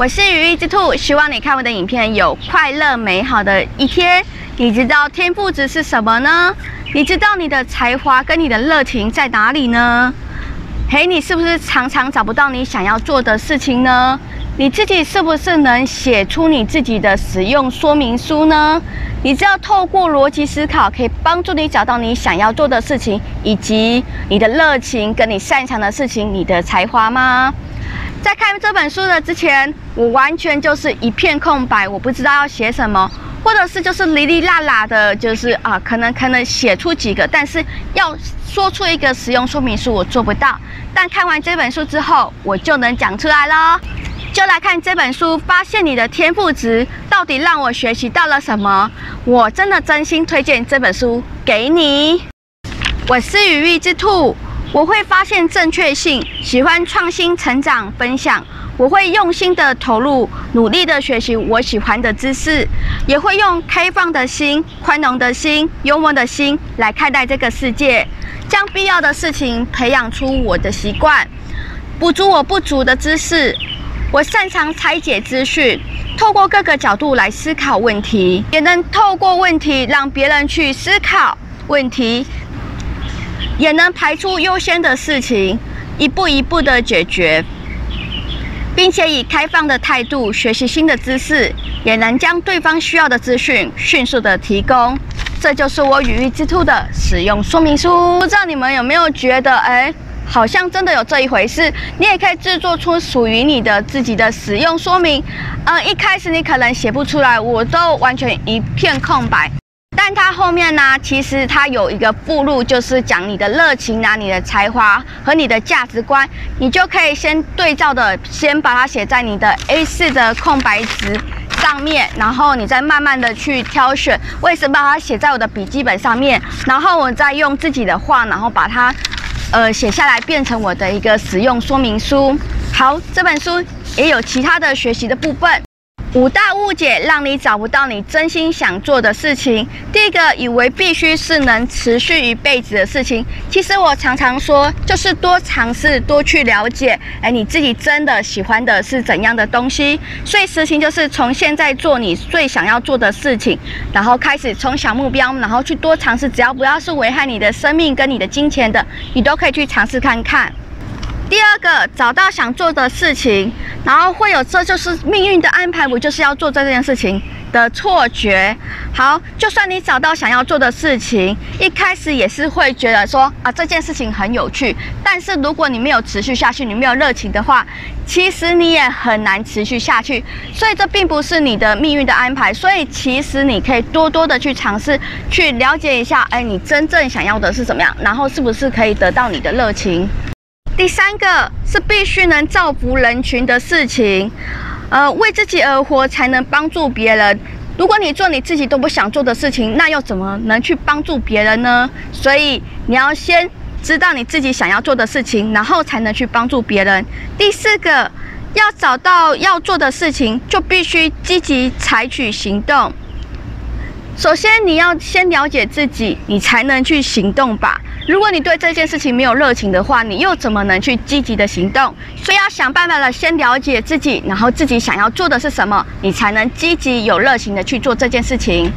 我是羽翼之兔，希望你看我的影片有快乐美好的一天。你知道天赋值是什么呢？你知道你的才华跟你的热情在哪里呢？嘿，你是不是常常找不到你想要做的事情呢？你自己是不是能写出你自己的使用说明书呢？你知道透过逻辑思考可以帮助你找到你想要做的事情，以及你的热情跟你擅长的事情，你的才华吗？在看这本书的之前，我完全就是一片空白，我不知道要写什么，或者是就是哩哩啦啦的，就是啊，可能可能写出几个，但是要说出一个使用说明书，我做不到。但看完这本书之后，我就能讲出来了。就来看这本书，发现你的天赋值到底让我学习到了什么？我真的真心推荐这本书给你。我是羽翼之兔，我会发现正确性，喜欢创新、成长、分享。我会用心的投入，努力的学习我喜欢的知识，也会用开放的心、宽容的心、幽默的心来看待这个世界，将必要的事情培养出我的习惯，补足我不足的知识。我擅长拆解资讯，透过各个角度来思考问题，也能透过问题让别人去思考问题，也能排出优先的事情，一步一步的解决，并且以开放的态度学习新的知识，也能将对方需要的资讯迅速的提供。这就是我语义之兔的使用说明书。不知道你们有没有觉得，哎？好像真的有这一回事，你也可以制作出属于你的自己的使用说明。嗯，一开始你可能写不出来，我都完全一片空白。但它后面呢，其实它有一个附录，就是讲你的热情啊、你的才华和你的价值观，你就可以先对照的，先把它写在你的 A4 的空白纸上面，然后你再慢慢的去挑选。为什么把它写在我的笔记本上面？然后我再用自己的话，然后把它。呃，写下来变成我的一个使用说明书。好，这本书也有其他的学习的部分。五大误解让你找不到你真心想做的事情。第一个，以为必须是能持续一辈子的事情。其实我常常说，就是多尝试，多去了解，哎，你自己真的喜欢的是怎样的东西。所以实行就是从现在做你最想要做的事情，然后开始从小目标，然后去多尝试，只要不要是危害你的生命跟你的金钱的，你都可以去尝试看看。第二个，找到想做的事情，然后会有这就是命运的安排，我就是要做这件事情的错觉。好，就算你找到想要做的事情，一开始也是会觉得说啊，这件事情很有趣，但是如果你没有持续下去，你没有热情的话，其实你也很难持续下去。所以这并不是你的命运的安排，所以其实你可以多多的去尝试，去了解一下，哎，你真正想要的是怎么样，然后是不是可以得到你的热情。第三个是必须能造福人群的事情，呃，为自己而活才能帮助别人。如果你做你自己都不想做的事情，那又怎么能去帮助别人呢？所以你要先知道你自己想要做的事情，然后才能去帮助别人。第四个，要找到要做的事情，就必须积极采取行动。首先，你要先了解自己，你才能去行动吧。如果你对这件事情没有热情的话，你又怎么能去积极的行动？所以要想办法的先了解自己，然后自己想要做的是什么，你才能积极有热情的去做这件事情。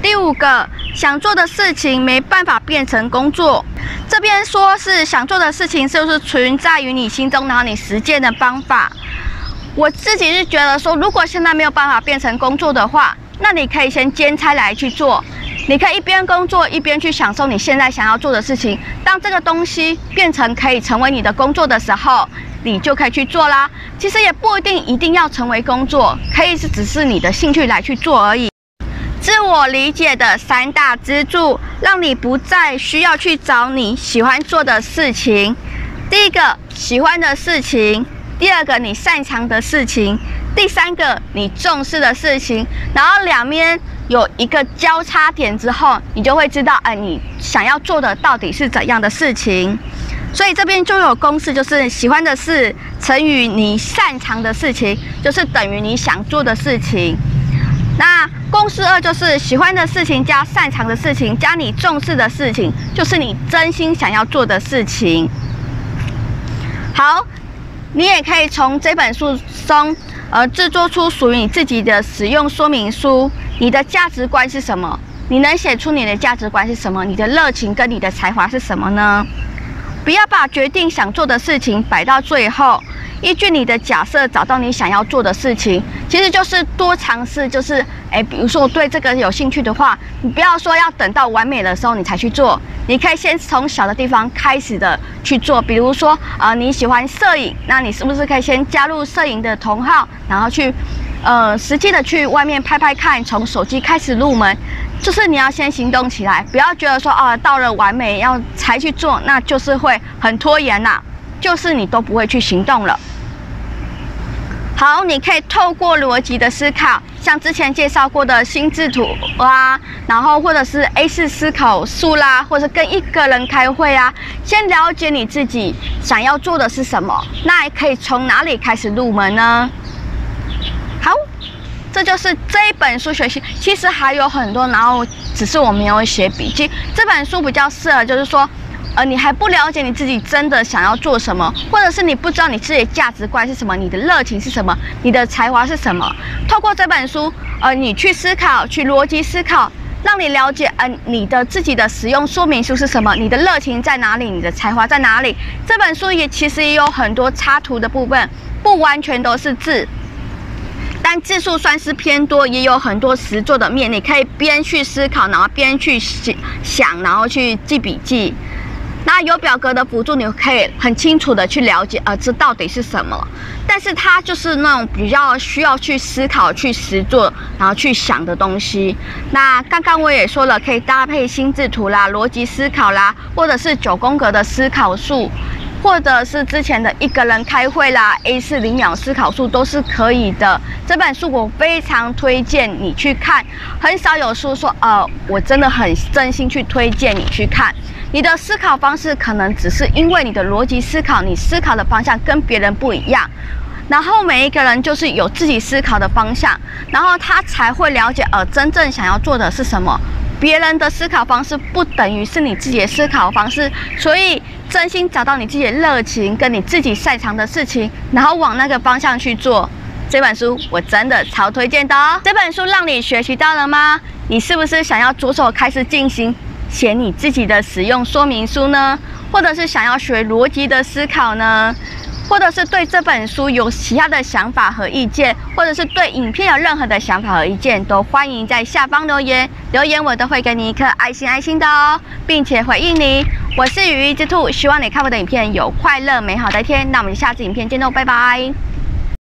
第五个，想做的事情没办法变成工作。这边说是想做的事情，是不是存在于你心中，然后你实践的方法？我自己是觉得说，如果现在没有办法变成工作的话，那你可以先兼差来去做。你可以一边工作一边去享受你现在想要做的事情。当这个东西变成可以成为你的工作的时候，你就可以去做啦。其实也不一定一定要成为工作，可以是只是你的兴趣来去做而已。自我理解的三大支柱，让你不再需要去找你喜欢做的事情。第一个，喜欢的事情；第二个，你擅长的事情；第三个，你重视的事情。然后两边。有一个交叉点之后，你就会知道，哎，你想要做的到底是怎样的事情。所以这边就有公式，就是喜欢的事乘以你擅长的事情，就是等于你想做的事情。那公式二就是喜欢的事情加擅长的事情加你重视的事情，就是你真心想要做的事情。好。你也可以从这本书中，呃，制作出属于你自己的使用说明书。你的价值观是什么？你能写出你的价值观是什么？你的热情跟你的才华是什么呢？不要把决定想做的事情摆到最后。依据你的假设找到你想要做的事情，其实就是多尝试。就是，诶，比如说我对这个有兴趣的话，你不要说要等到完美的时候你才去做，你可以先从小的地方开始的去做。比如说，啊、你喜欢摄影，那你是不是可以先加入摄影的同好，然后去，呃，实际的去外面拍拍看，从手机开始入门。就是你要先行动起来，不要觉得说，啊、到了完美要才去做，那就是会很拖延呐、就是你都不会去行动了。好，你可以透过逻辑的思考，像之前介绍过的心智图啊，然后或者是 A 四思考术啦，或者跟一个人开会啊，先了解你自己想要做的是什么，那还可以从哪里开始入门呢？这就是这一本书学习，其实还有很多，然后只是我没有写笔记。这本书比较适合，就是说。呃，你还不了解你自己真的想要做什么，或者是你不知道你自己的价值观是什么，你的热情是什么，你的才华是什么？透过这本书，呃，你去思考，去逻辑思考，让你了解，呃，你的自己的使用说明书是什么，你的热情在哪里，你的才华在哪里？这本书也其实也有很多插图的部分，不完全都是字，但字数算是偏多，也有很多实作的面，你可以边去思考，然后边去想，然后去记笔记。那有表格的辅助，你可以很清楚的去了解，呃，这到底是什么？但是它就是那种比较需要去思考、去实作，然后去想的东西。那刚刚我也说了，可以搭配心智图啦、逻辑思考啦，或者是九宫格的思考术，或者是之前的一个人开会啦、A4 零秒思考术都是可以的。这本书我非常推荐你去看，很少有书说，呃，我真的很真心去推荐你去看。你的思考方式可能只是因为你的逻辑思考，你思考的方向跟别人不一样，然后每一个人就是有自己思考的方向，然后他才会了解，呃，真正想要做的是什么。别人的思考方式不等于是你自己的思考方式，所以真心找到你自己的热情跟你自己擅长的事情，然后往那个方向去做。这本书我真的超推荐的哦。这本书让你学习到了吗？你是不是想要着手开始进行？写你自己的使用说明书呢，或者是想要学逻辑的思考呢，或者是对这本书有其他的想法和意见，或者是对影片有任何的想法和意见，都欢迎在下方留言，留言我都会给你一颗爱心爱心的哦，并且回应你。我是羽衣之兔，希望你看我的影片有快乐美好的一天。那我们下次影片见喽，拜拜。